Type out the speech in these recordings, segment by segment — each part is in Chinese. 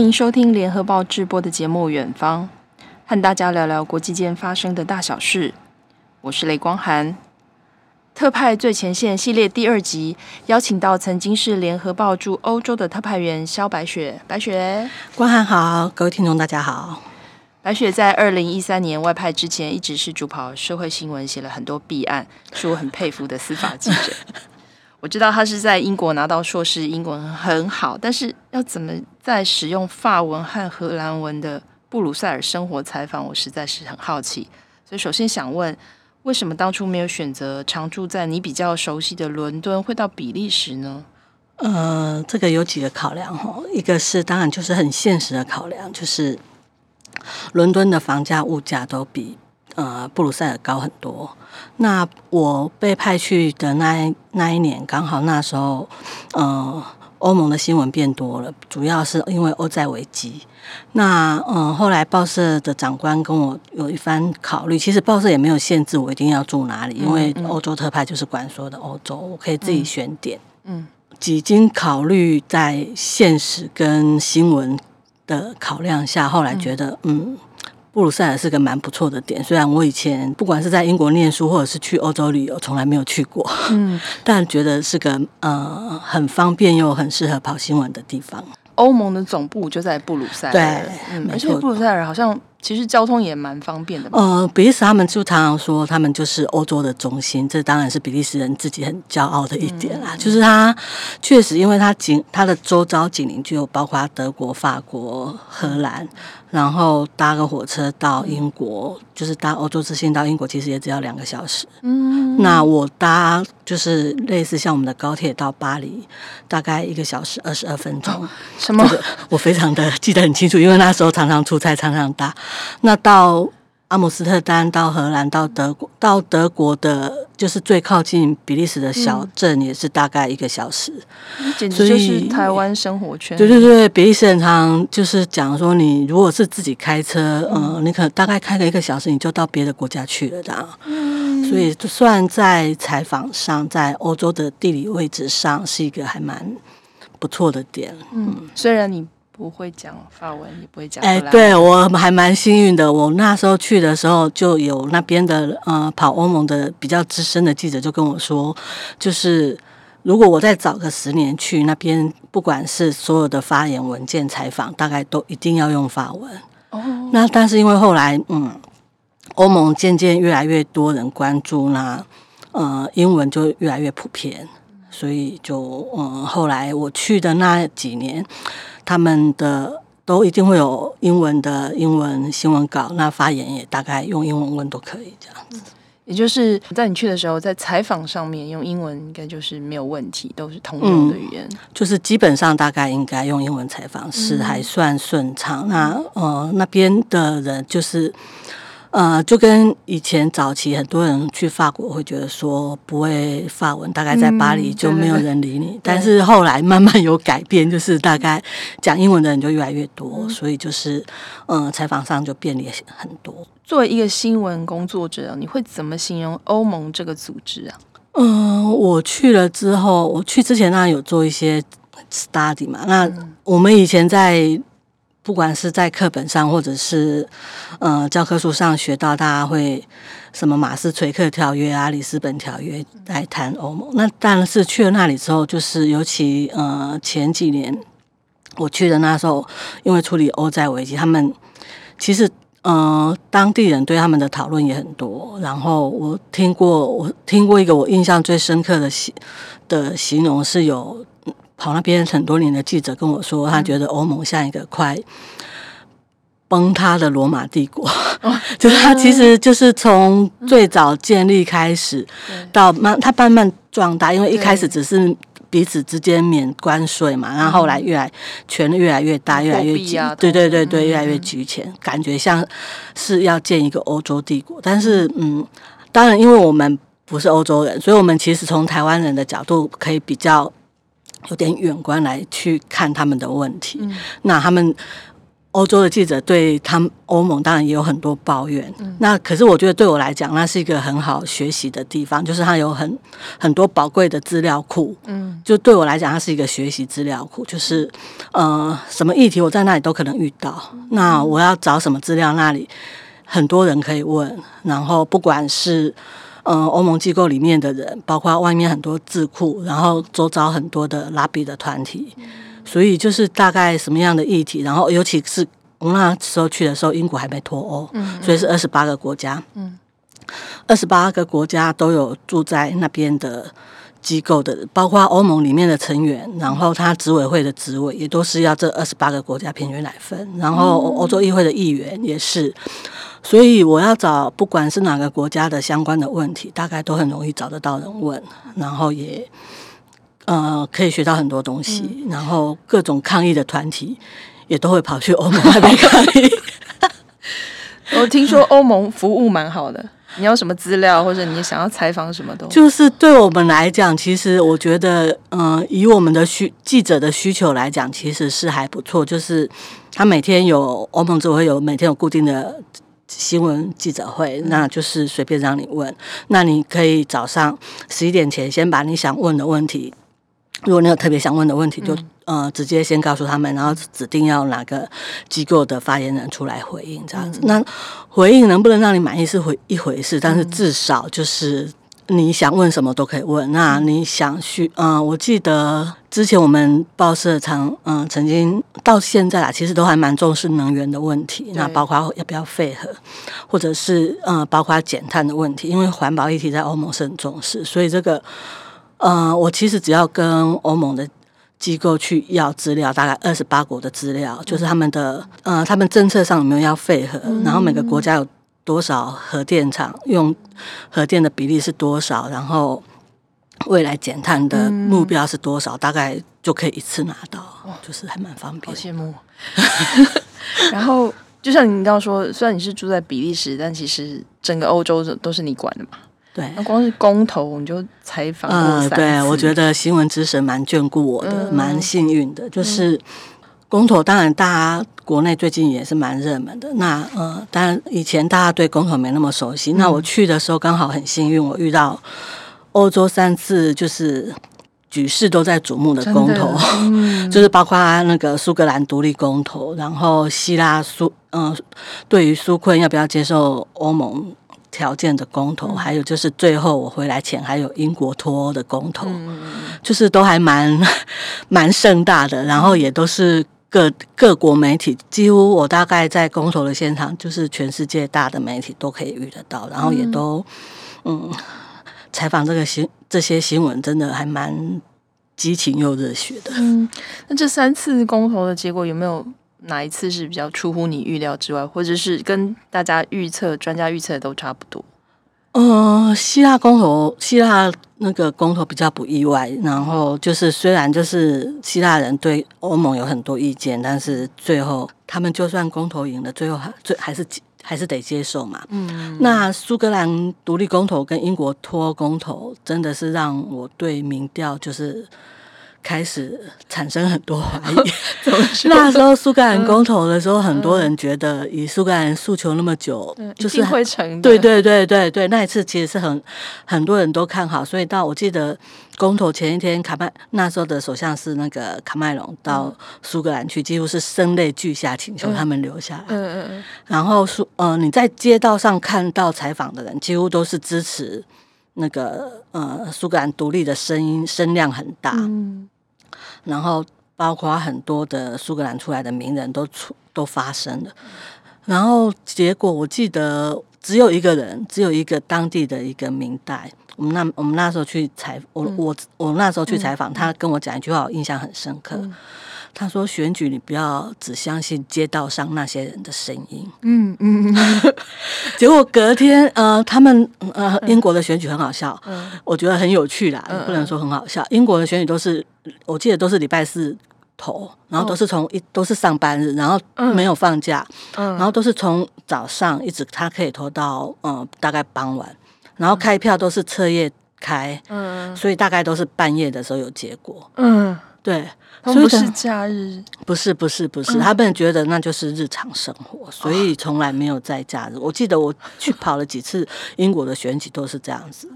迎收听联合报直播的节目《远方》，和大家聊聊国际间发生的大小事。我是雷光涵。特派最前线系列第二集，邀请到曾经是联合报驻欧洲的特派员肖白雪。白雪，光涵好，各位听众大家好。白雪在二零一三年外派之前，一直是主跑社会新闻，写了很多弊案，是我很佩服的司法记者。我知道他是在英国拿到硕士，英文很好，但是要怎么在使用法文和荷兰文的布鲁塞尔生活采访，我实在是很好奇。所以首先想问，为什么当初没有选择常住在你比较熟悉的伦敦，会到比利时呢？呃，这个有几个考量哈，一个是当然就是很现实的考量，就是伦敦的房价物价都比呃布鲁塞尔高很多。那我被派去的那那一年，刚好那时候，呃，欧盟的新闻变多了，主要是因为欧债危机。那嗯、呃，后来报社的长官跟我有一番考虑，其实报社也没有限制我一定要住哪里，因为欧洲特派就是管所有的欧洲，我可以自己选点。嗯，几经考虑，在现实跟新闻的考量下，后来觉得嗯。嗯布鲁塞尔是个蛮不错的点，虽然我以前不管是在英国念书，或者是去欧洲旅游，从来没有去过，嗯，但觉得是个呃很方便又很适合跑新闻的地方。欧盟的总部就在布鲁塞尔，对，嗯，而且布鲁塞尔好像。其实交通也蛮方便的。呃，比利时他们就常常说，他们就是欧洲的中心，这当然是比利时人自己很骄傲的一点啦。嗯、就是他确实，因为他紧，他的周遭紧邻就包括德国、法国、荷兰，然后搭个火车到英国，嗯、就是搭欧洲之星到英国，其实也只要两个小时。嗯，那我搭就是类似像我们的高铁到巴黎，大概一个小时二十二分钟。什么？我非常的记得很清楚，因为那时候常常出差，常常搭。那到阿姆斯特丹，到荷兰，到德国，到德国的，就是最靠近比利时的小镇，也是大概一个小时。嗯、简直就是台湾生活圈。对对对，比利时人常就是讲说，你如果是自己开车，嗯、呃，你可能大概开个一个小时，你就到别的国家去了，这样。嗯。所以，就算在采访上，在欧洲的地理位置上，是一个还蛮不错的点。嗯，虽然你。不会讲法文，也不会讲。哎，对，我还蛮幸运的。我那时候去的时候，就有那边的呃跑欧盟的比较资深的记者就跟我说，就是如果我再早个十年去那边，不管是所有的发言文件、采访，大概都一定要用法文。哦。那但是因为后来嗯，欧盟渐渐越来越多人关注，那呃英文就越来越普遍，所以就嗯后来我去的那几年。他们的都一定会有英文的英文新闻稿，那发言也大概用英文问都可以这样子。也就是在你去的时候，在采访上面用英文应该就是没有问题，都是通用的语言。嗯，就是基本上大概应该用英文采访是还算顺畅。嗯、那呃那边的人就是。呃，就跟以前早期很多人去法国会觉得说不会法文，大概在巴黎就没有人理你。嗯、但是后来慢慢有改变，就是大概讲英文的人就越来越多，嗯、所以就是呃采访上就便利很多。作为一个新闻工作者，你会怎么形容欧盟这个组织啊？嗯、呃，我去了之后，我去之前那有做一些 study 嘛。那我们以前在。不管是在课本上，或者是呃教科书上学到，大家会什么马斯垂克条约啊、里斯本条约来谈欧盟。那但是去了那里之后，就是尤其呃前几年我去的那时候，因为处理欧债危机，他们其实呃当地人对他们的讨论也很多。然后我听过，我听过一个我印象最深刻的形的形容是有。跑那边很多年的记者跟我说，他觉得欧盟像一个快崩塌的罗马帝国，哦、就是他其实就是从最早建立开始，到慢他慢慢壮大，因为一开始只是彼此之间免关税嘛，然后后来越来权力越来越大，越来越集，对对对对，越来越集权，感觉像是要建一个欧洲帝国。但是嗯，当然因为我们不是欧洲人，所以我们其实从台湾人的角度可以比较。有点远观来去看他们的问题，嗯、那他们欧洲的记者对他们欧盟当然也有很多抱怨，嗯、那可是我觉得对我来讲，那是一个很好学习的地方，就是它有很很多宝贵的资料库，嗯，就对我来讲，它是一个学习资料库，就是呃，什么议题我在那里都可能遇到，嗯、那我要找什么资料，那里很多人可以问，然后不管是呃欧盟机构里面的人，包括外面很多智库，然后周遭很多的拉比的团体。嗯。所以就是大概什么样的议题，然后尤其是我那时候去的时候，英国还没脱欧，嗯嗯，所以是二十八个国家，嗯，二十八个国家都有住在那边的机构的，包括欧盟里面的成员，然后他执委会的职位也都是要这二十八个国家平均来分，然后欧洲议会的议员也是，所以我要找不管是哪个国家的相关的问题，大概都很容易找得到人问，然后也。呃，可以学到很多东西，嗯、然后各种抗议的团体也都会跑去欧盟那边抗议。我听说欧盟服务蛮好的，你要什么资料或者你想要采访什么都，就是对我们来讲，其实我觉得，嗯、呃，以我们的需记者的需求来讲，其实是还不错。就是他每天有欧盟就会有每天有固定的新闻记者会，那就是随便让你问，那你可以早上十一点前先把你想问的问题。如果你有特别想问的问题，就呃直接先告诉他们，然后指定要哪个机构的发言人出来回应这样子。那回应能不能让你满意是回一回事，但是至少就是你想问什么都可以问。那你想去，嗯、呃，我记得之前我们报社常嗯、呃、曾经到现在啊，其实都还蛮重视能源的问题，那包括要不要废核，或者是呃包括减碳的问题，因为环保议题在欧盟是很重视，所以这个。呃，我其实只要跟欧盟的机构去要资料，大概二十八国的资料，就是他们的呃，他们政策上有没有要废核，然后每个国家有多少核电厂，用核电的比例是多少，然后未来减碳的目标是多少，大概就可以一次拿到，就是还蛮方便。好羡慕。然后就像你刚刚说，虽然你是住在比利时，但其实整个欧洲都是你管的嘛。对，那光是公投你就采访过三对，我觉得新闻之神蛮眷顾我的，蛮、嗯、幸运的。就是公投，当然大家国内最近也是蛮热门的。那呃，当然以前大家对公投没那么熟悉。嗯、那我去的时候刚好很幸运，我遇到欧洲三次就是举世都在瞩目的公投，嗯、就是包括那个苏格兰独立公投，然后希腊苏嗯、呃，对于苏困要不要接受欧盟。条件的公投，还有就是最后我回来前还有英国脱欧的公投，嗯、就是都还蛮 蛮盛大的，然后也都是各各国媒体，几乎我大概在公投的现场，就是全世界大的媒体都可以遇得到，然后也都嗯采访这个新这些新闻，真的还蛮激情又热血的。嗯，那这三次公投的结果有没有？哪一次是比较出乎你预料之外，或者是跟大家预测、专家预测的都差不多？呃，希腊公投，希腊那个公投比较不意外。然后就是，虽然就是希腊人对欧盟有很多意见，但是最后他们就算公投赢了，最后还最还是还是得接受嘛。嗯。那苏格兰独立公投跟英国脱欧公投，真的是让我对民调就是。开始产生很多怀疑。那时候苏格兰公投的时候，很多人觉得以苏格兰诉求那么久，就是会成。对对对对对，那一次其实是很很多人都看好，所以到我记得公投前一天，卡麦那时候的首相是那个卡麦隆到苏格兰去，几乎是声泪俱下请求他们留下来。嗯嗯嗯。然后苏呃你在街道上看到采访的人，几乎都是支持。那个呃，苏格兰独立的声音声量很大，嗯、然后包括很多的苏格兰出来的名人都出都发声了，然后结果我记得只有一个人，只有一个当地的一个明代，我们那我们那时候去采我我我那时候去采访，他跟我讲一句话，我印象很深刻。嗯他说：“选举，你不要只相信街道上那些人的声音。嗯”嗯嗯。结果隔天，呃，他们呃，英国的选举很好笑，嗯、我觉得很有趣啦，嗯、不能说很好笑。英国的选举都是，我记得都是礼拜四投，然后都是从一都是上班日，然后没有放假，嗯、然后都是从早上一直他可以投到嗯、呃、大概傍晚，然后开票都是彻夜开，嗯，所以大概都是半夜的时候有结果，嗯。对，他们不是假日，不是不是不是，他们觉得那就是日常生活，所以从来没有在假日。我记得我去跑了几次英国的选举都是这样子，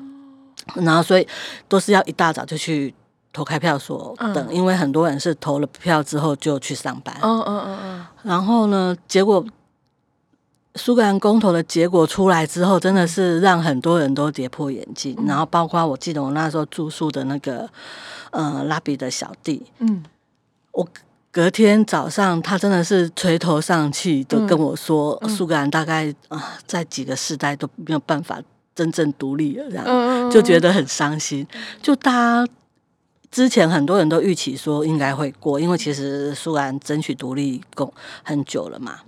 然后所以都是要一大早就去投开票所等，因为很多人是投了票之后就去上班。嗯嗯嗯嗯，然后呢，结果。苏格兰公投的结果出来之后，真的是让很多人都跌破眼镜。嗯、然后，包括我记得我那时候住宿的那个呃拉比的小弟，嗯，我隔天早上他真的是垂头丧气，就跟我说，嗯、苏格兰大概啊、呃、在几个世代都没有办法真正独立了，这样、嗯、就觉得很伤心。就大家之前很多人都预期说应该会过，因为其实苏格兰争取独立共很久了嘛。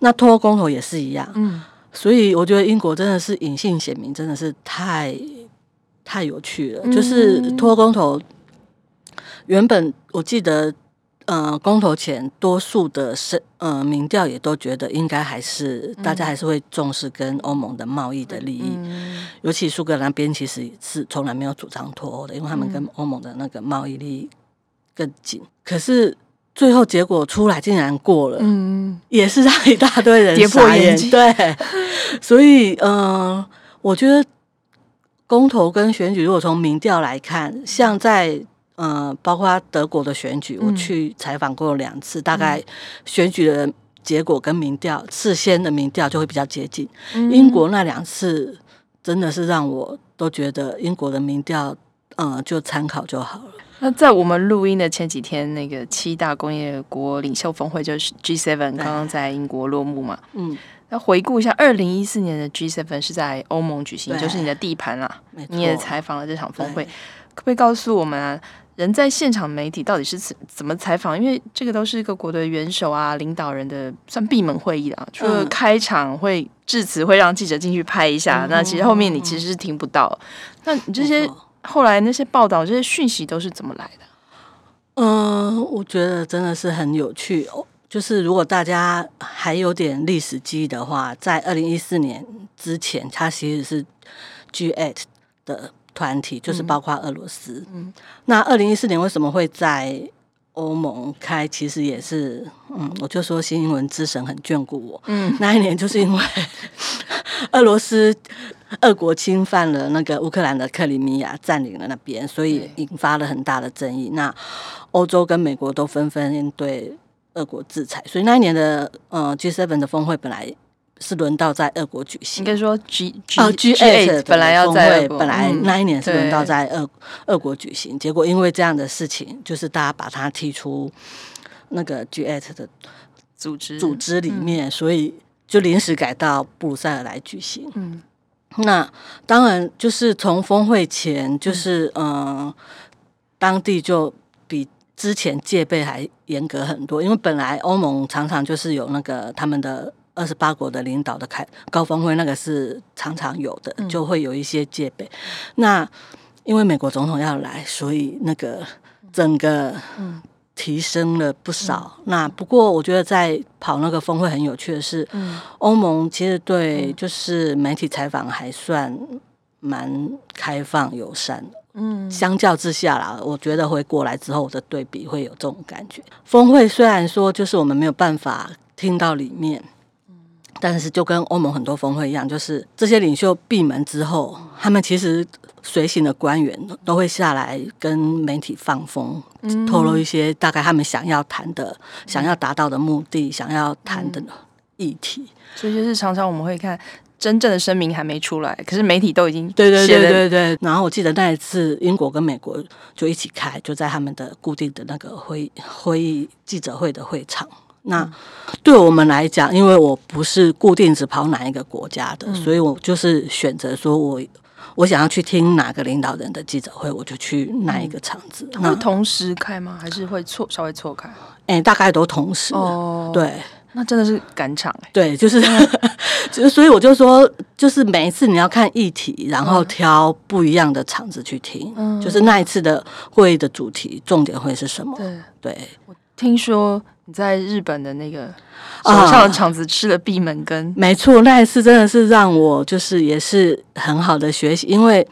那脱欧公投也是一样，嗯，所以我觉得英国真的是隐性显明，真的是太太有趣了。嗯、就是脱欧公投，原本我记得，呃，公投前多数的是呃民调也都觉得应该还是、嗯、大家还是会重视跟欧盟的贸易的利益，嗯、尤其苏格兰那边其实是从来没有主张脱欧的，因为他们跟欧盟的那个贸易利益更紧，可是。最后结果出来竟然过了，嗯，也是让一大堆人跌破眼镜。对，所以嗯、呃，我觉得公投跟选举，如果从民调来看，像在呃，包括德国的选举，我去采访过两次，嗯、大概选举的结果跟民调事先的民调就会比较接近。嗯、英国那两次真的是让我都觉得英国的民调，嗯、呃，就参考就好了。那在我们录音的前几天，那个七大工业国领袖峰会就是 G7 刚刚在英国落幕嘛。嗯，那回顾一下，二零一四年的 G7 是在欧盟举行，就是你的地盘啦。你也采访了这场峰会，对可不可以告诉我们啊，人在现场媒体到底是怎怎么采访？因为这个都是各国的元首啊、领导人的算闭门会议啊，除了开场会致辞，会让记者进去拍一下，嗯、那其实后面你其实是听不到。那你这些。后来那些报道、这些讯息都是怎么来的？嗯、呃，我觉得真的是很有趣哦。就是如果大家还有点历史记忆的话，在二零一四年之前，它其实是 G8 的团体，就是包括俄罗斯。嗯，那二零一四年为什么会在欧盟开？其实也是，嗯，我就说新英文之神很眷顾我。嗯，那一年就是因为 俄罗斯。俄国侵犯了那个乌克兰的克里米亚，占领了那边，所以引发了很大的争议。那欧洲跟美国都纷纷对俄国制裁，所以那一年的呃 G7 的峰会本来是轮到在俄国举行。应该说 G G 哦 G8 本来要在本来那一年是轮到在俄俄国举行，结果因为这样的事情，就是大家把它踢出那个 G8 的组织组织里面，所以就临时改到布鲁塞尔来举行。嗯。那当然，就是从峰会前，就是嗯、呃，当地就比之前戒备还严格很多，因为本来欧盟常常就是有那个他们的二十八国的领导的开高峰会，那个是常常有的，就会有一些戒备。嗯、那因为美国总统要来，所以那个整个嗯。提升了不少。嗯、那不过，我觉得在跑那个峰会很有趣的是，嗯、欧盟其实对就是媒体采访还算蛮开放友善的。嗯，相较之下啦，我觉得回国来之后的对比会有这种感觉。峰会虽然说就是我们没有办法听到里面。但是就跟欧盟很多峰会一样，就是这些领袖闭门之后，他们其实随行的官员都会下来跟媒体放风，嗯、透露一些大概他们想要谈的、嗯、想要达到的目的、想要谈的议题。所以就是常常我们会看真正的声明还没出来，可是媒体都已经对对对对对。然后我记得那一次英国跟美国就一起开，就在他们的固定的那个会会议记者会的会场。那对我们来讲，因为我不是固定只跑哪一个国家的，嗯、所以我就是选择说我我想要去听哪个领导人的记者会，我就去哪一个场子。那、同时开吗？还是会错稍微错开？哎、欸，大概都同时。哦，对，那真的是赶场哎。对，就是就是，所以我就说，就是每一次你要看议题，然后挑不一样的场子去听。嗯，就是那一次的会议的主题重点会是什么？对，对我听说。你在日本的那个首相的场子吃了闭门羹，没错，那一次真的是让我就是也是很好的学习，因为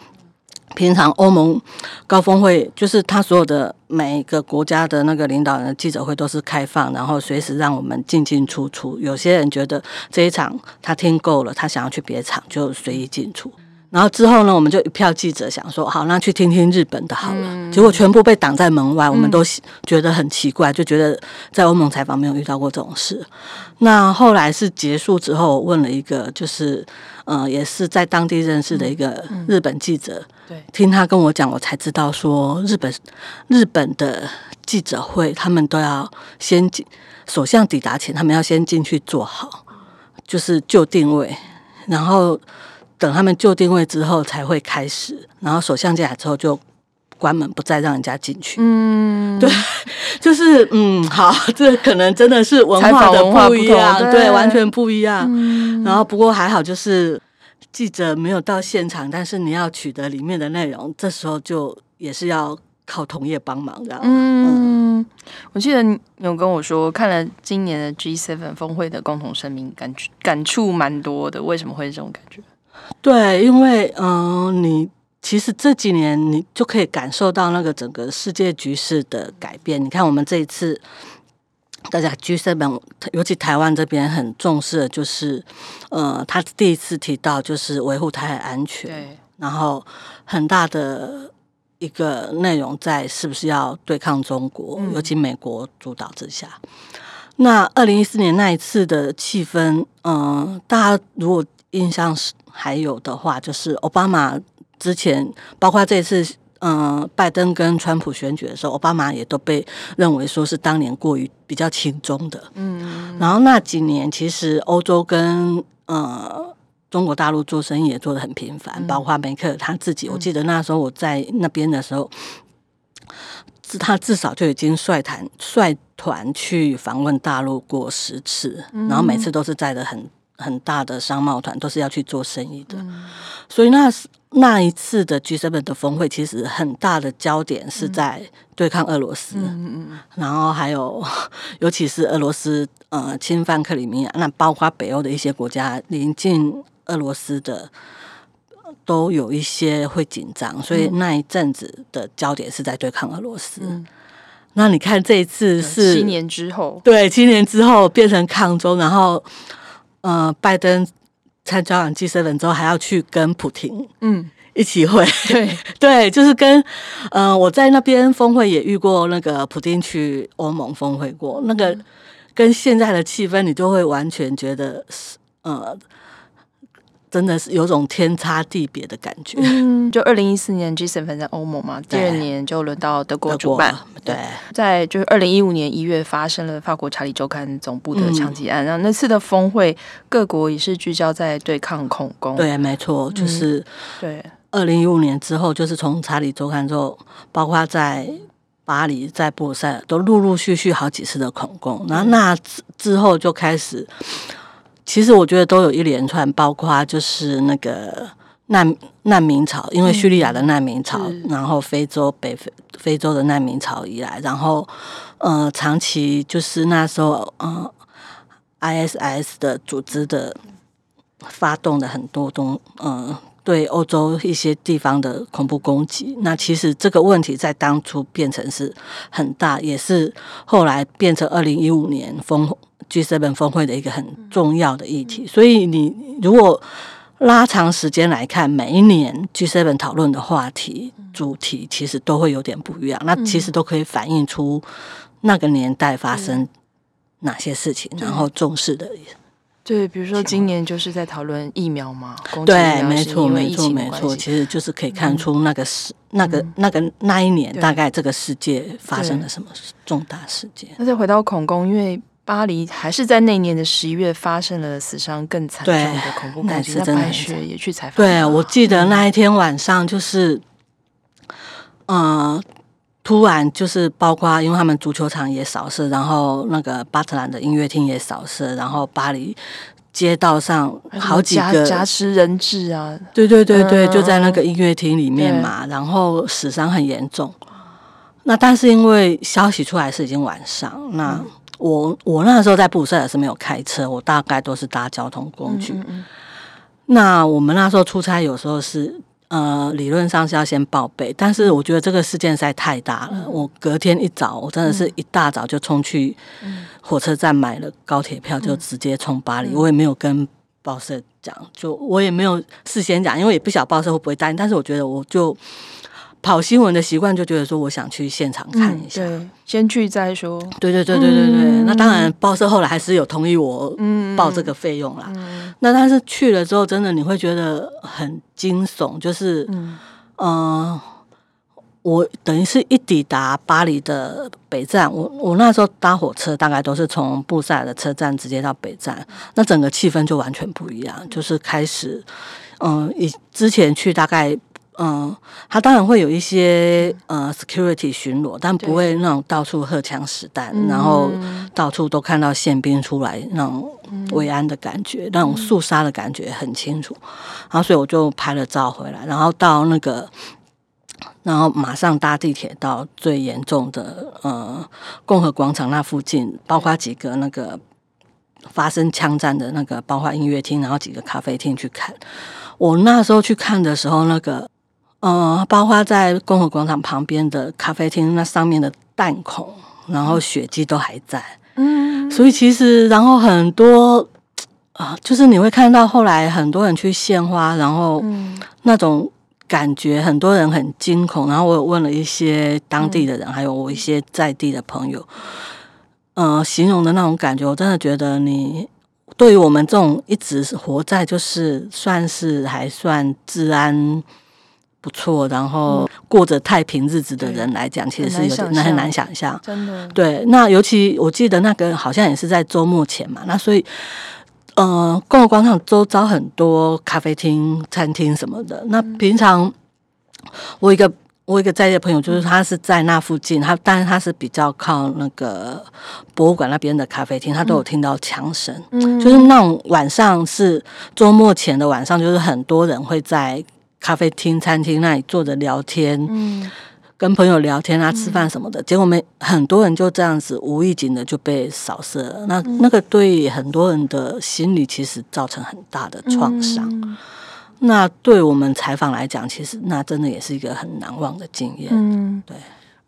平常欧盟高峰会，就是他所有的每一个国家的那个领导人的记者会都是开放，然后随时让我们进进出出。有些人觉得这一场他听够了，他想要去别场就随意进出。然后之后呢，我们就一票记者想说，好，那去听听日本的好了。结果全部被挡在门外，我们都觉得很奇怪，就觉得在欧盟采访没有遇到过这种事。那后来是结束之后，问了一个就是，呃，也是在当地认识的一个日本记者，对，听他跟我讲，我才知道说，日本日本的记者会，他们都要先进，首相抵达前，他们要先进去坐好，就是就定位，然后。等他们就定位之后才会开始，然后首相进来之后就关门，不再让人家进去。嗯，对，就是嗯，好，这可能真的是文化的不一样，对，对，完全不一样。嗯，然后不过还好，就是记者没有到现场，但是你要取得里面的内容，这时候就也是要靠同业帮忙的。嗯，嗯，我记得你有跟我说，看了今年的 G7 峰会的共同声明，感觉感触蛮多的。为什么会是这种感觉？对，因为嗯、呃，你其实这几年你就可以感受到那个整个世界局势的改变。你看，我们这一次大家 G7，尤其台湾这边很重视的就是，呃，他第一次提到就是维护台海安全，对然后很大的一个内容在是不是要对抗中国，嗯、尤其美国主导之下。那二零一四年那一次的气氛，嗯、呃，大家如果印象是。还有的话，就是奥巴马之前，包括这次，嗯、呃，拜登跟川普选举的时候，奥巴马也都被认为说是当年过于比较轻中的。嗯，然后那几年，其实欧洲跟呃中国大陆做生意也做得很频繁，包括梅克他自己，我记得那时候我在那边的时候，他至少就已经率团率团去访问大陆过十次，然后每次都是在的很。很大的商贸团都是要去做生意的，嗯、所以那那一次的 G7 的峰会，其实很大的焦点是在对抗俄罗斯，嗯、然后还有 尤其是俄罗斯呃侵犯克里米亚，那包括北欧的一些国家临近俄罗斯的都有一些会紧张，所以那一阵子的焦点是在对抗俄罗斯。嗯、那你看这一次是七年之后，对，七年之后变成抗中，然后。呃，拜登参加完 G7 之后，还要去跟普廷嗯。一起会，对。对，就是跟呃我在那边峰会也遇过那个普丁去欧盟峰会过，那个跟现在的气氛，你就会完全觉得是呃。真的是有种天差地别的感觉。嗯，就二零一四年 G7 在欧盟嘛，第二年就轮到德国主办。对，在就是二零一五年一月发生了法国《查理周刊》总部的枪击案，嗯、然后那次的峰会，各国也是聚焦在对抗恐攻。对，没错，就是对。二零一五年之后，就是从《查理周刊》之后，包括在巴黎、在布鲁塞尔，都陆陆续续好几次的恐攻。然后那之之后就开始。其实我觉得都有一连串，包括就是那个难难民潮，因为叙利亚的难民潮，嗯、然后非洲北非非洲的难民潮以来，然后呃长期就是那时候呃 ISIS 的组织的发动的很多东呃对欧洲一些地方的恐怖攻击，那其实这个问题在当初变成是很大，也是后来变成二零一五年封。G7 峰会的一个很重要的议题，所以你如果拉长时间来看，每一年 G7 讨论的话题主题其实都会有点不一样，那其实都可以反映出那个年代发生哪些事情，然后重视的。对，比如说今年就是在讨论疫苗嘛，对，没错，没错，没错，其实就是可以看出那个时、那个、那个那一年大概这个世界发生了什么重大事件。那再回到恐攻，因为。巴黎还是在那年的十一月发生了死伤更惨重的恐怖攻击，那白雪也去采访。对，我记得那一天晚上就是，嗯、呃，突然就是包括因为他们足球场也扫射，然后那个巴特兰的音乐厅也扫射，然后巴黎街道上好几个挟持人质啊，对对对对，嗯、就在那个音乐厅里面嘛，然后死伤很严重。那但是因为消息出来是已经晚上，那。嗯我我那时候在布鲁塞尔是没有开车，我大概都是搭交通工具。嗯嗯嗯，那我们那时候出差，有时候是呃，理论上是要先报备，但是我觉得这个事件实在太大了。嗯、我隔天一早，我真的是一大早就冲去火车站买了高铁票，就直接冲巴黎。嗯、我也没有跟报社讲，就我也没有事先讲，因为也不晓得报社会不会答应。但是我觉得我就。跑新闻的习惯就觉得说，我想去现场看一下，先去再说。对对对对对对，嗯、那当然报社后来还是有同意我报这个费用啦。那但是去了之后，真的你会觉得很惊悚，就是嗯、呃，我等于是一抵达巴黎的北站，我我那时候搭火车大概都是从布塞尔的车站直接到北站，那整个气氛就完全不一样，就是开始嗯，以、呃、之前去大概。嗯，他当然会有一些呃 security 巡逻，但不会那种到处荷枪实弹，然后到处都看到宪兵出来那种维安的感觉，嗯、那种肃杀的感觉很清楚。然后所以我就拍了照回来，然后到那个，然后马上搭地铁到最严重的呃共和广场那附近，包括几个那个发生枪战的那个，包括音乐厅，然后几个咖啡厅去看。我那时候去看的时候，那个。嗯，包括在共和广场旁边的咖啡厅，那上面的弹孔，然后血迹都还在。嗯，所以其实，然后很多啊，就是你会看到后来很多人去献花，然后那种感觉，很多人很惊恐。然后我有问了一些当地的人，还有我一些在地的朋友，呃，形容的那种感觉，我真的觉得你对于我们这种一直活在就是算是还算治安。不错，然后过着太平日子的人来讲，其实是有点很难想象。真的，对。那尤其我记得那个好像也是在周末前嘛，那所以，呃，共和广场周遭很多咖啡厅、餐厅什么的。那平常我一个我一个在地的朋友，就是他是在那附近，他但是他是比较靠那个博物馆那边的咖啡厅，他都有听到枪声。嗯，就是那种晚上是周末前的晚上，就是很多人会在。咖啡厅、餐厅那里坐着聊天，嗯，跟朋友聊天啊，吃饭什么的，嗯、结果没很多人就这样子无意间的就被扫射了。那、嗯、那个对很多人的心理其实造成很大的创伤。嗯、那对我们采访来讲，其实那真的也是一个很难忘的经验。嗯，对。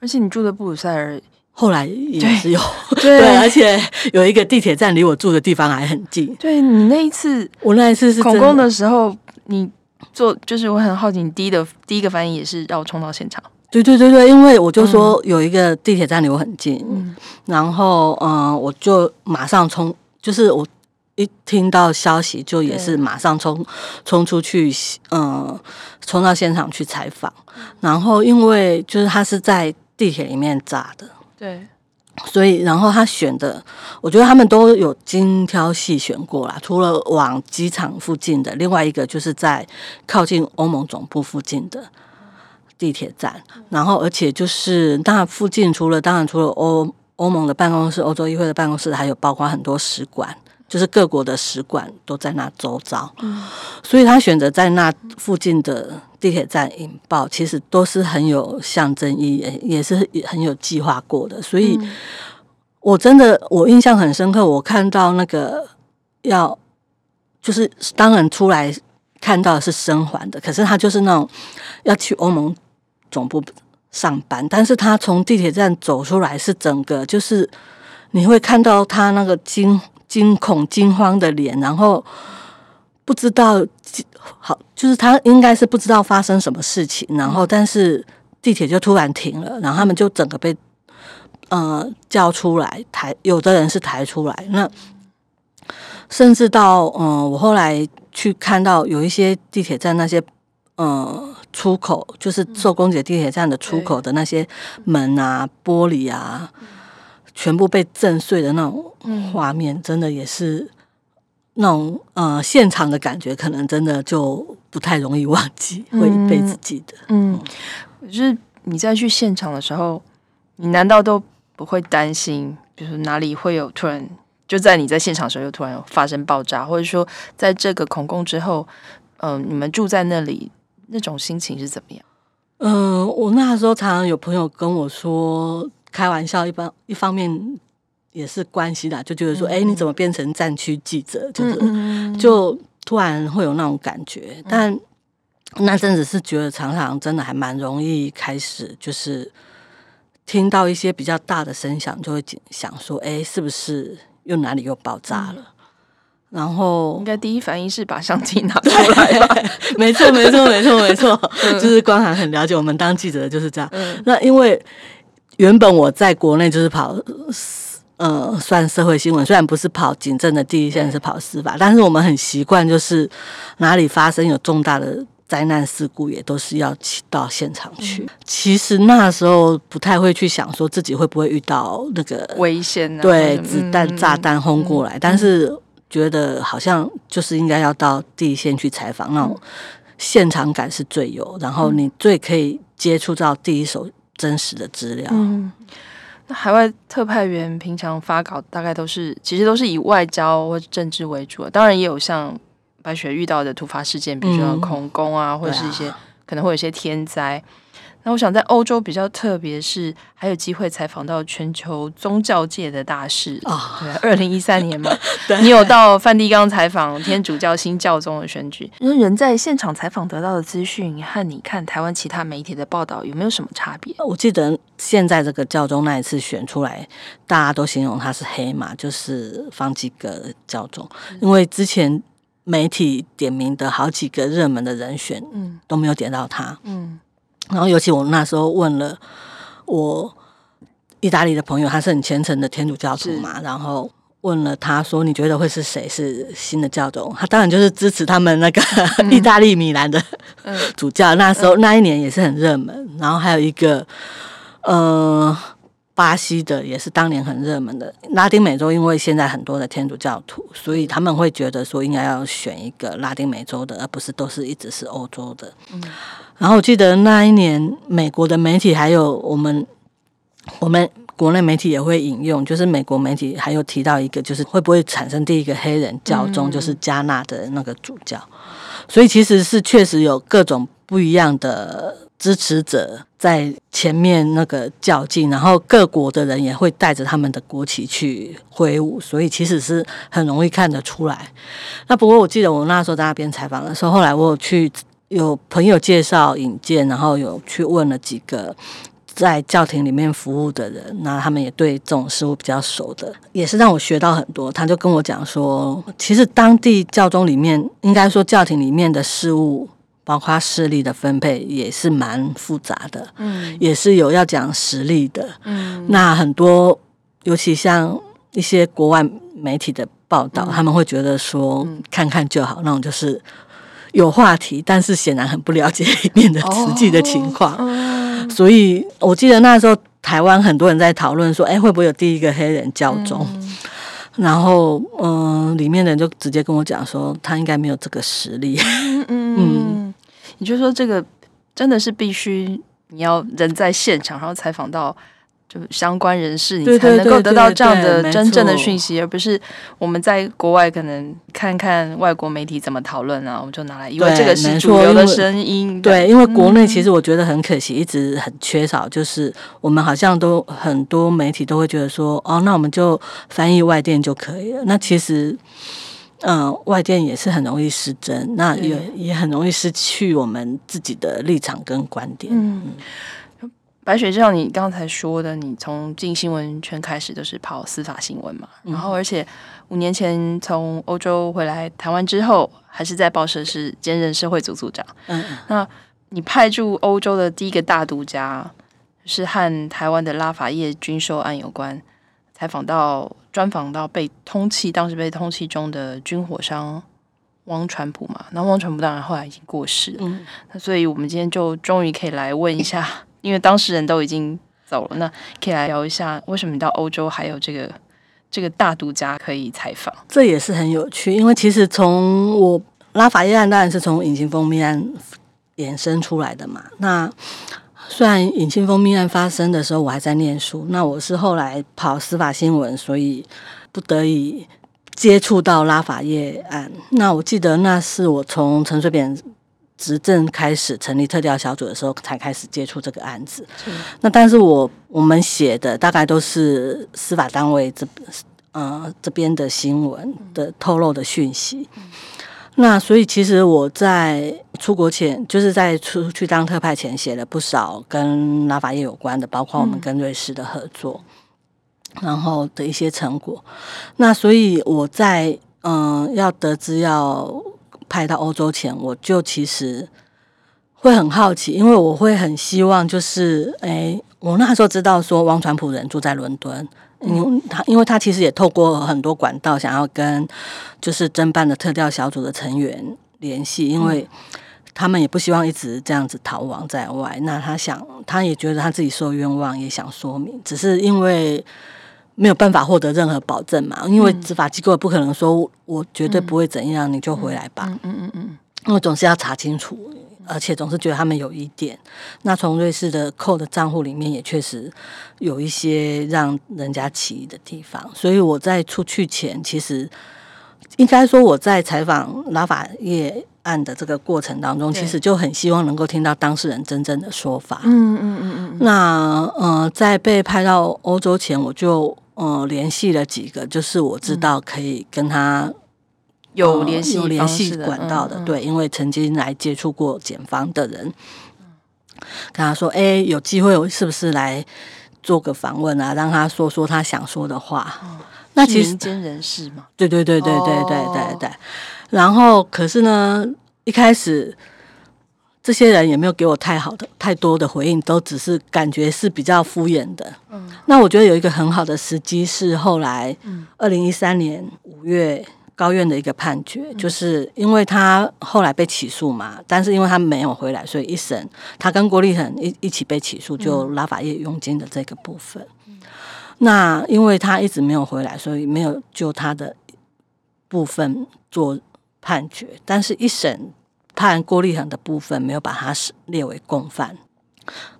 而且你住的布鲁塞尔，后来也是有 对，对，而且有一个地铁站离我住的地方还很近。对，你那一次，我那一次是恐攻的时候，你。做就是我很好奇，你第一的第一个反应也是让我冲到现场。对对对对，因为我就说有一个地铁站离我很近，嗯、然后嗯、呃，我就马上冲，就是我一听到消息就也是马上冲冲出去，嗯、呃，冲到现场去采访。然后因为就是他是在地铁里面炸的，对。所以，然后他选的，我觉得他们都有精挑细选过啦。除了往机场附近的，另外一个就是在靠近欧盟总部附近的地铁站。然后，而且就是那附近，除了当然除了欧欧盟的办公室、欧洲议会的办公室，还有包括很多使馆，就是各国的使馆都在那周遭。所以他选择在那附近的。地铁站引爆，其实都是很有象征意义，也是很有计划过的。所以，我真的我印象很深刻。我看到那个要，就是当然出来看到的是生还的，可是他就是那种要去欧盟总部上班，但是他从地铁站走出来，是整个就是你会看到他那个惊惊恐惊慌的脸，然后。不知道，好，就是他应该是不知道发生什么事情，然后但是地铁就突然停了，然后他们就整个被呃叫出来抬，有的人是抬出来，那甚至到嗯、呃，我后来去看到有一些地铁站那些呃出口，就是受攻击地铁站的出口的那些门啊、玻璃啊，全部被震碎的那种画面，真的也是。那种呃现场的感觉，可能真的就不太容易忘记，嗯、会一辈子记得。嗯，就是你在去现场的时候，你难道都不会担心，比如说哪里会有突然就在你在现场的时候又突然有发生爆炸，或者说在这个恐攻之后，嗯、呃，你们住在那里那种心情是怎么样？嗯、呃，我那时候常常有朋友跟我说开玩笑，一般一方面。也是关系的，就觉得说，哎、嗯欸，你怎么变成战区记者？就是，就突然会有那种感觉。嗯、但那阵子是觉得常常真的还蛮容易开始，就是听到一些比较大的声响，就会想说，哎，是不是又哪里又爆炸了？嗯、然后应该第一反应是把相机拿出来吧？没错，没错，没错，没错，嗯、就是光涵很了解我们当记者的就是这样。嗯、那因为原本我在国内就是跑。呃，算社会新闻，虽然不是跑警政的第一线，是跑司法，但是我们很习惯，就是哪里发生有重大的灾难事故，也都是要到现场去。嗯、其实那时候不太会去想说自己会不会遇到那个危险，对，子弹、炸弹轰过来，嗯、但是觉得好像就是应该要到第一线去采访，那种现场感是最有，然后你最可以接触到第一手真实的资料。嗯那海外特派员平常发稿大概都是，其实都是以外交或政治为主，当然也有像白雪遇到的突发事件，比如说恐攻啊，嗯、或者是一些、啊、可能会有一些天灾。那我想在欧洲比较特别，是还有机会采访到全球宗教界的大事啊。对，二零一三年嘛，你有到梵蒂冈采访天主教新教宗的选举。那人在现场采访得到的资讯和你看台湾其他媒体的报道有没有什么差别？我记得现在这个教宗那一次选出来，大家都形容他是黑马，就是方济各教宗，因为之前媒体点名的好几个热门的人选，嗯，都没有点到他，嗯。然后，尤其我那时候问了我意大利的朋友，他是很虔诚的天主教徒嘛，然后问了他说：“你觉得会是谁是新的教宗？”他当然就是支持他们那个、嗯、意大利米兰的主教。嗯、那时候、嗯、那一年也是很热门。然后还有一个呃巴西的，也是当年很热门的。拉丁美洲，因为现在很多的天主教徒，所以他们会觉得说应该要选一个拉丁美洲的，而不是都是一直是欧洲的。然后我记得那一年，美国的媒体还有我们，我们国内媒体也会引用，就是美国媒体还有提到一个，就是会不会产生第一个黑人教宗，就是加纳的那个主教。所以其实是确实有各种不一样的支持者在前面那个较劲，然后各国的人也会带着他们的国旗去挥舞，所以其实是很容易看得出来。那不过我记得我那时候在那边采访的时候，后来我有去。有朋友介绍引荐，然后有去问了几个在教廷里面服务的人，那他们也对这种事物比较熟的，也是让我学到很多。他就跟我讲说，其实当地教宗里面，应该说教廷里面的事物，包括势力的分配，也是蛮复杂的，嗯，也是有要讲实力的，嗯，那很多，尤其像一些国外媒体的报道，嗯、他们会觉得说，看看就好，那种就是。有话题，但是显然很不了解里面的实际的情况，哦、所以我记得那时候台湾很多人在讨论说，哎，会不会有第一个黑人教宗？嗯、然后，嗯、呃，里面的人就直接跟我讲说，他应该没有这个实力。嗯，嗯，嗯，你就说这个真的是必须你要人在现场，然后采访到。就相关人士，你才能够得到这样的真正的讯息，而不是我们在国外可能看看外国媒体怎么讨论啊，我们就拿来，因为这个是主流的声音。对，因为国内其实我觉得很可惜，一直很缺少，就是我们好像都很多媒体都会觉得说，哦，那我们就翻译外电就可以了。那其实，嗯，外电也是很容易失真，那也也很容易失去我们自己的立场跟观点。嗯。白雪，就像你刚才说的，你从进新闻圈开始就是跑司法新闻嘛，然后而且五年前从欧洲回来台湾之后，还是在报社是兼任社会组组长。嗯，那你派驻欧洲的第一个大独家是和台湾的拉法叶军售案有关，采访到专访到被通缉，当时被通缉中的军火商汪传普嘛，那汪传普当然后来已经过世了。嗯，那所以我们今天就终于可以来问一下。因为当事人都已经走了，那可以来聊一下，为什么你到欧洲还有这个这个大独家可以采访？这也是很有趣，因为其实从我拉法叶案当然是从隐形蜂蜜案衍生出来的嘛。那虽然隐形蜂蜜案发生的时候我还在念书，那我是后来跑司法新闻，所以不得已接触到拉法叶案。那我记得那是我从陈水扁。执政开始成立特调小组的时候，才开始接触这个案子。那但是我我们写的大概都是司法单位这呃这边的新闻的透露的讯息。嗯、那所以其实我在出国前，就是在出去当特派前，写了不少跟拉法叶有关的，包括我们跟瑞士的合作，嗯、然后的一些成果。那所以我在嗯、呃、要得知要派到欧洲前，我就其实。会很好奇，因为我会很希望，就是诶，我那时候知道说王传普人住在伦敦，因为他因为他其实也透过很多管道想要跟就是侦办的特调小组的成员联系，因为他们也不希望一直这样子逃亡在外。那他想，他也觉得他自己受冤枉，也想说明，只是因为没有办法获得任何保证嘛，因为执法机构也不可能说我绝对不会怎样，你就回来吧。嗯嗯嗯，因为总是要查清楚。而且总是觉得他们有疑点。那从瑞士的扣的账户里面也确实有一些让人家起疑的地方，所以我在出去前，其实应该说我在采访拉法叶案的这个过程当中，其实就很希望能够听到当事人真正的说法。嗯嗯嗯嗯。那呃，在被派到欧洲前，我就呃联系了几个，就是我知道可以跟他。有联系有联系管道的，嗯嗯、对，因为曾经来接触过检方的人，跟他说：“哎、欸，有机会，我是不是来做个访问啊？让他说说他想说的话。嗯”那其实民间人士嘛，对对对对对对对对。然后，可是呢，一开始这些人也没有给我太好的、太多的回应，都只是感觉是比较敷衍的。嗯，那我觉得有一个很好的时机是后来，二零一三年五月。高院的一个判决，就是因为他后来被起诉嘛，但是因为他没有回来，所以一审他跟郭立恒一一起被起诉，就拉法叶佣金的这个部分。嗯那因为他一直没有回来，所以没有就他的部分做判决，但是一审判郭立恒的部分没有把他列为共犯，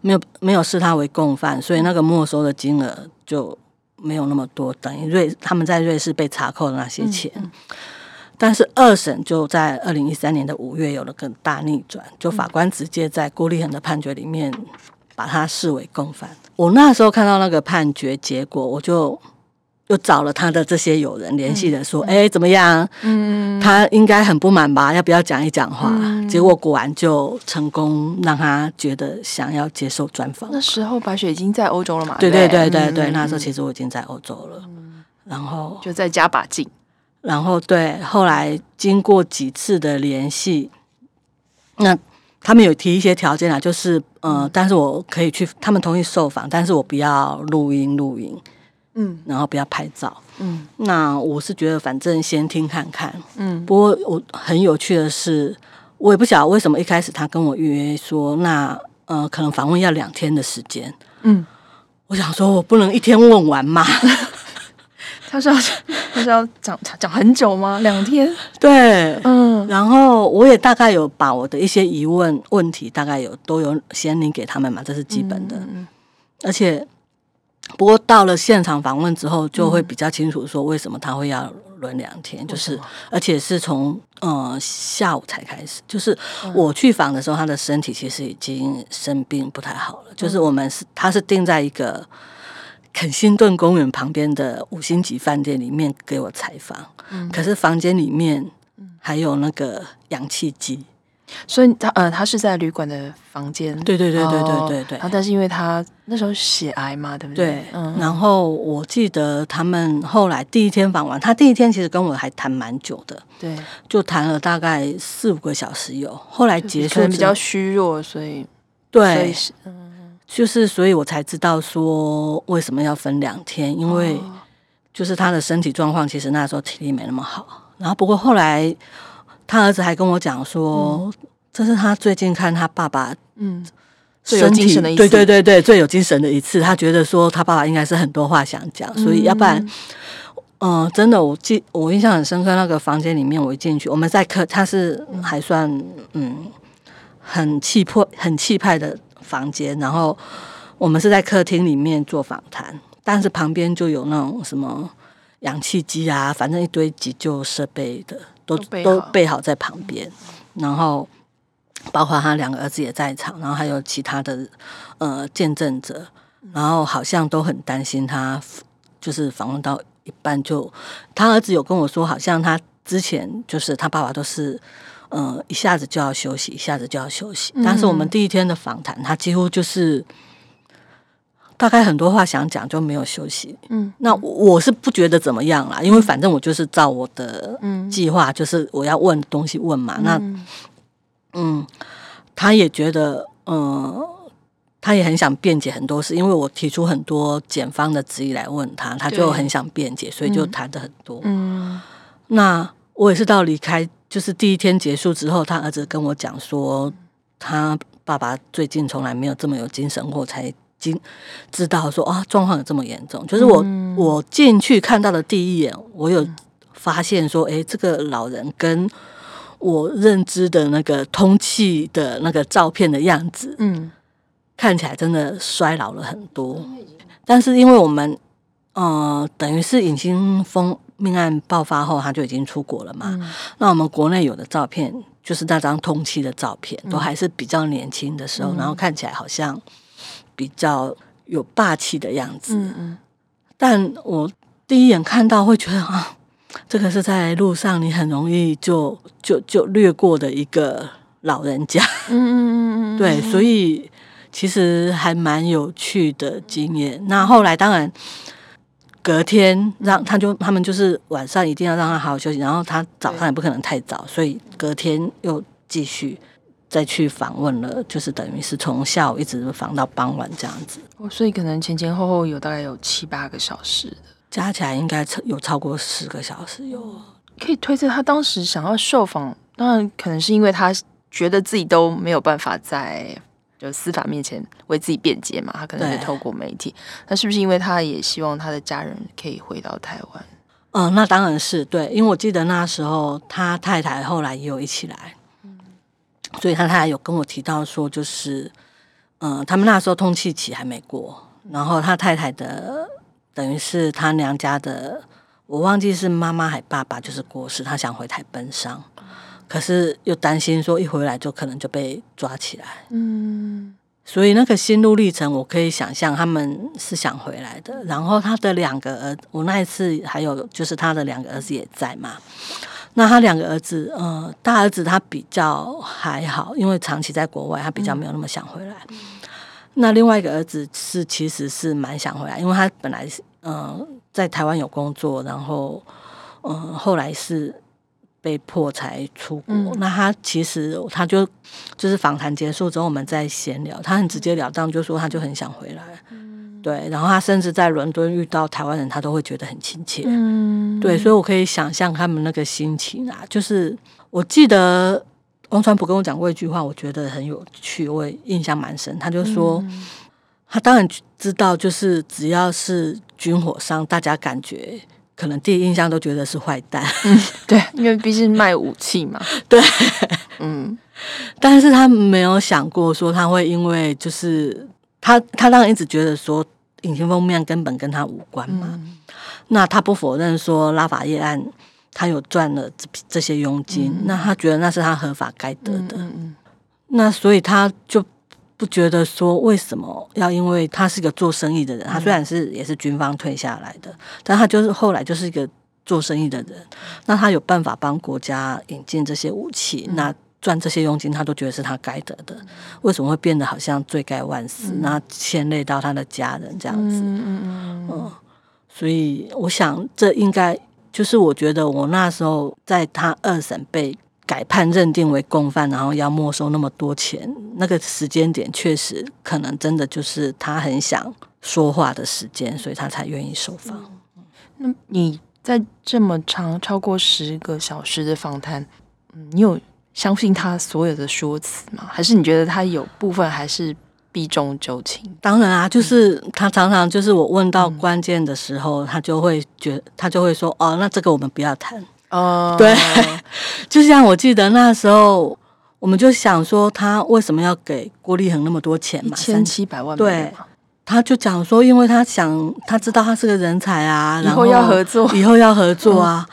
没有没有视他为共犯，所以那个没收的金额就。没有那么多，等于瑞他们在瑞士被查扣的那些钱，嗯嗯、但是二审就在二零一三年的五月有了更大逆转，就法官直接在郭立恒的判决里面把他视为共犯。我那时候看到那个判决结果，我就。又找了他的这些友人联系的说，哎、嗯欸，怎么样？嗯，他应该很不满吧？要不要讲一讲话？嗯、结果果然就成功让他觉得想要接受专访。那时候白雪已经在欧洲了嘛？对对对对对，嗯、那时候其实我已经在欧洲了。嗯、然后就再加把劲。然后对，后来经过几次的联系，那他们有提一些条件啊，就是呃，但是我可以去，他们同意受访，但是我不要录音录音。嗯，然后不要拍照。嗯，那我是觉得反正先听看看。嗯，不过我很有趣的是，我也不晓得为什么一开始他跟我预约说，那呃可能访问要两天的时间。嗯，我想说我不能一天问完嘛。他是要他是要讲讲很久吗？两天？对，嗯。然后我也大概有把我的一些疑问问题大概有都有先领给他们嘛，这是基本的。嗯，而且。不过到了现场访问之后，就会比较清楚说为什么他会要轮两天，就是而且是从呃下午才开始，就是我去访的时候，他的身体其实已经生病不太好了。就是我们是他是定在一个肯辛顿公园旁边的五星级饭店里面给我采访，可是房间里面还有那个氧气机。所以他呃，他是在旅馆的房间。对对对对对对对，然后，但是因为他那时候血癌嘛，对不对？对。嗯。然后我记得他们后来第一天访完，他第一天其实跟我还谈蛮久的。对。就谈了大概四五个小时有。后来结束。可能比较虚弱，所以。对。嗯。就是，所以我才知道说为什么要分两天，因为就是他的身体状况其实那时候体力没那么好。然后不过后来。他儿子还跟我讲说，这是他最近看他爸爸，嗯，最有精神的一次，对对对对，最有精神的一次。他觉得说他爸爸应该是很多话想讲，所以要不然，嗯、呃，真的，我记我印象很深刻，那个房间里面我一进去，我们在客，他是还算嗯很气魄、很气派的房间，然后我们是在客厅里面做访谈，但是旁边就有那种什么氧气机啊，反正一堆急救设备的。都都备好在旁边，然后包括他两个儿子也在场，然后还有其他的呃见证者，然后好像都很担心他，就是访问到一半就他儿子有跟我说，好像他之前就是他爸爸都是，呃，一下子就要休息，一下子就要休息。但是我们第一天的访谈，他几乎就是大概很多话想讲就没有休息。嗯，那我是不觉得怎么样啦，因为反正我就是照我的计划，就是我要问东西问嘛。那嗯，他也觉得，嗯、呃。他也很想辩解很多事，因为我提出很多检方的质疑来问他，他就很想辩解，所以就谈的很多。嗯，那我也是到离开，就是第一天结束之后，他儿子跟我讲说，他爸爸最近从来没有这么有精神过，才经知道说啊，状况有这么严重。就是我、嗯、我进去看到的第一眼，我有发现说，哎，这个老人跟我认知的那个通气的那个照片的样子，嗯。看起来真的衰老了很多，但是因为我们，呃，等于是尹新丰命案爆发后，他就已经出国了嘛。嗯、那我们国内有的照片，就是那张通气的照片，都还是比较年轻的时候，嗯、然后看起来好像比较有霸气的样子。嗯嗯。但我第一眼看到会觉得啊，这个是在路上你很容易就就就略过的一个老人家。嗯嗯嗯嗯。对，所以。其实还蛮有趣的经验。那后来当然隔天让他就他们就是晚上一定要让他好好休息，然后他早上也不可能太早，所以隔天又继续再去访问了，就是等于是从下午一直访到傍晚这样子。哦，所以可能前前后后有大概有七八个小时，加起来应该超有超过十个小时有。可以推测他当时想要受访，当然可能是因为他觉得自己都没有办法在。就司法面前为自己辩解嘛，他可能会透过媒体。那是不是因为他也希望他的家人可以回到台湾？嗯，那当然是对，因为我记得那时候他太太后来也有一起来，嗯，所以他太太有跟我提到说，就是嗯，他们那时候通气期还没过，然后他太太的等于是他娘家的，我忘记是妈妈还爸爸就是过世，他想回台奔丧。可是又担心说一回来就可能就被抓起来，嗯，所以那个心路历程我可以想象他们是想回来的。然后他的两个儿，我那一次还有就是他的两个儿子也在嘛。那他两个儿子，呃，大儿子他比较还好，因为长期在国外，他比较没有那么想回来。嗯，那另外一个儿子是其实是蛮想回来，因为他本来是嗯，呃，在台湾有工作，然后嗯，呃，后来是。被迫才出国，嗯、那他其实他就就是访谈结束之后，我们在闲聊，他很直截了当就说他就很想回来，嗯、对，然后他甚至在伦敦遇到台湾人，他都会觉得很亲切，嗯、对，所以我可以想象他们那个心情啊，就是我记得王传普跟我讲过一句话，我觉得很有趣，我也印象蛮深，他就说、嗯、他当然知道，就是只要是军火商，大家感觉。可能第一印象都觉得是坏蛋，嗯，对，因为毕竟卖武器嘛，对，嗯，但是他没有想过说他会因为就是他，他当然一直觉得说隐形封面根本跟他无关嘛，嗯、那他不否认说拉法叶案他有赚了这这些佣金，嗯、那他觉得那是他合法该得的，嗯嗯嗯，那所以他就。不觉得说为什么要？因为他是个做生意的人，他虽然是也是军方退下来的，但他就是后来就是一个做生意的人。那他有办法帮国家引进这些武器，那赚这些佣金，他都觉得是他该得的。为什么会变得好像罪该万死？那牵累到他的家人这样子，嗯，所以我想这应该就是我觉得我那时候在他二审被。改判认定为共犯，然后要没收那么多钱，那个时间点确实可能真的就是他很想说话的时间，所以他才愿意受访。那你在这么长超过十个小时的访谈，你有相信他所有的说辞吗？还是你觉得他有部分还是避重就轻？当然啊，就是他常常就是我问到关键的时候，嗯、他就会觉他就会说哦，那这个我们不要谈。哦，对，就像我记得那时候，我们就想说他为什么要给郭立恒那么多钱嘛，一千七百万，对，他就讲说，因为他想他知道他是个人才啊，然后要合作，以后要合作啊。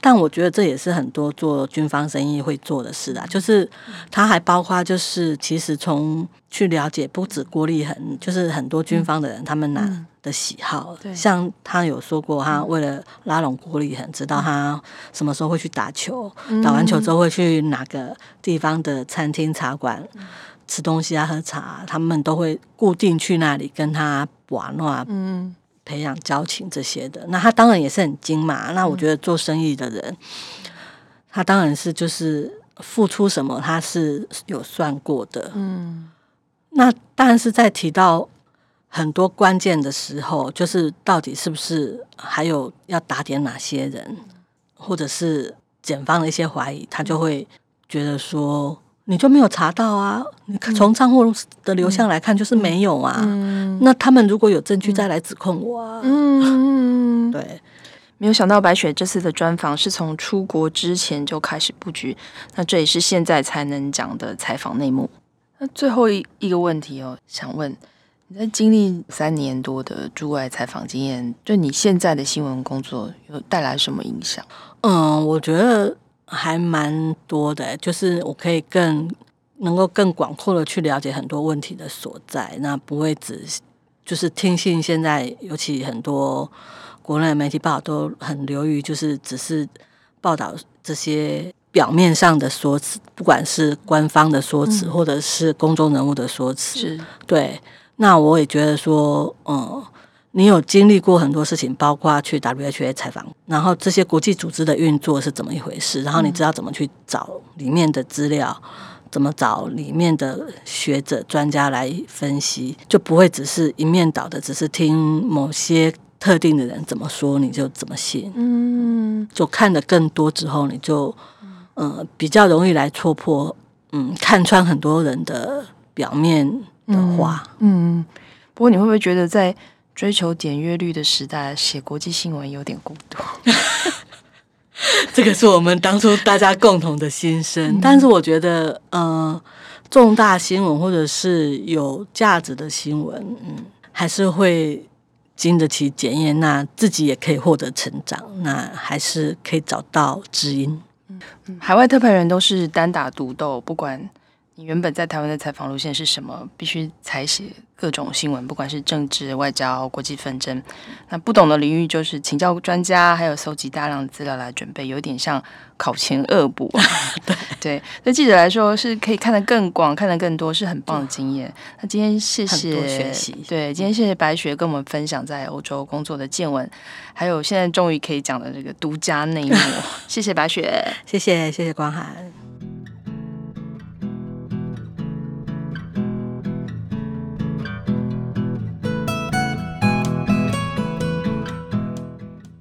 但我觉得这也是很多做军方生意会做的事啊，就是他还包括就是其实从去了解不止郭立恒，就是很多军方的人他们拿的喜好，对，像他有说过，他为了拉拢郭立恒，知道他什么时候会去打球，打完球之后会去哪个地方的餐厅茶馆吃东西啊、喝茶，他们都会固定去那里跟他玩啊，嗯。培养交情这些的，那他当然也是很精嘛。那我觉得做生意的人，嗯、他当然是就是付出什么，他是有算过的。嗯，那当然是在提到很多关键的时候，就是到底是不是还有要打点哪些人，或者是检方的一些怀疑，他就会觉得说。你就没有查到啊？你从账户的流向来看，就是没有啊。嗯、那他们如果有证据，再来指控我啊。嗯，对。没有想到白雪这次的专访是从出国之前就开始布局，那这也是现在才能讲的采访内幕。那最后一一个问题哦，想问你在经历三年多的驻外采访经验，对你现在的新闻工作有带来什么影响？嗯，我觉得。还蛮多的，就是我可以更能够更广阔的去了解很多问题的所在，那不会只就是听信现在尤其很多国内媒体报道都很流于就是只是报道这些表面上的说辞，不管是官方的说辞或者是公众人物的说辞，是对。那我也觉得说，嗯。你有经历过很多事情，包括去 WHA 采访，然后这些国际组织的运作是怎么一回事？然后你知道怎么去找里面的资料，怎么找里面的学者专家来分析，就不会只是一面倒的，只是听某些特定的人怎么说你就怎么信。嗯，就看得更多之后，你就呃比较容易来戳破，嗯，看穿很多人的表面的话。嗯，嗯，不过你会不会觉得在追求点阅率的时代，写国际新闻有点孤独。这个是我们当初大家共同的心声。嗯、但是我觉得，呃，重大新闻或者是有价值的新闻，嗯，还是会经得起检验。那自己也可以获得成长，那还是可以找到知音。嗯，海外特派员都是单打独斗，不管。你原本在台湾的采访路线是什么？必须采写各种新闻，不管是政治、外交、国际纷争。那不懂的领域就是请教专家，还有搜集大量的资料来准备，有点像考前恶补。对对，对记者来说是可以看得更广，看得更多，是很棒的经验。那今天谢谢学习，对，今天谢谢白雪跟我们分享在欧洲工作的见闻，还有现在终于可以讲的这个独家内幕。谢谢白雪，谢谢谢谢光涵。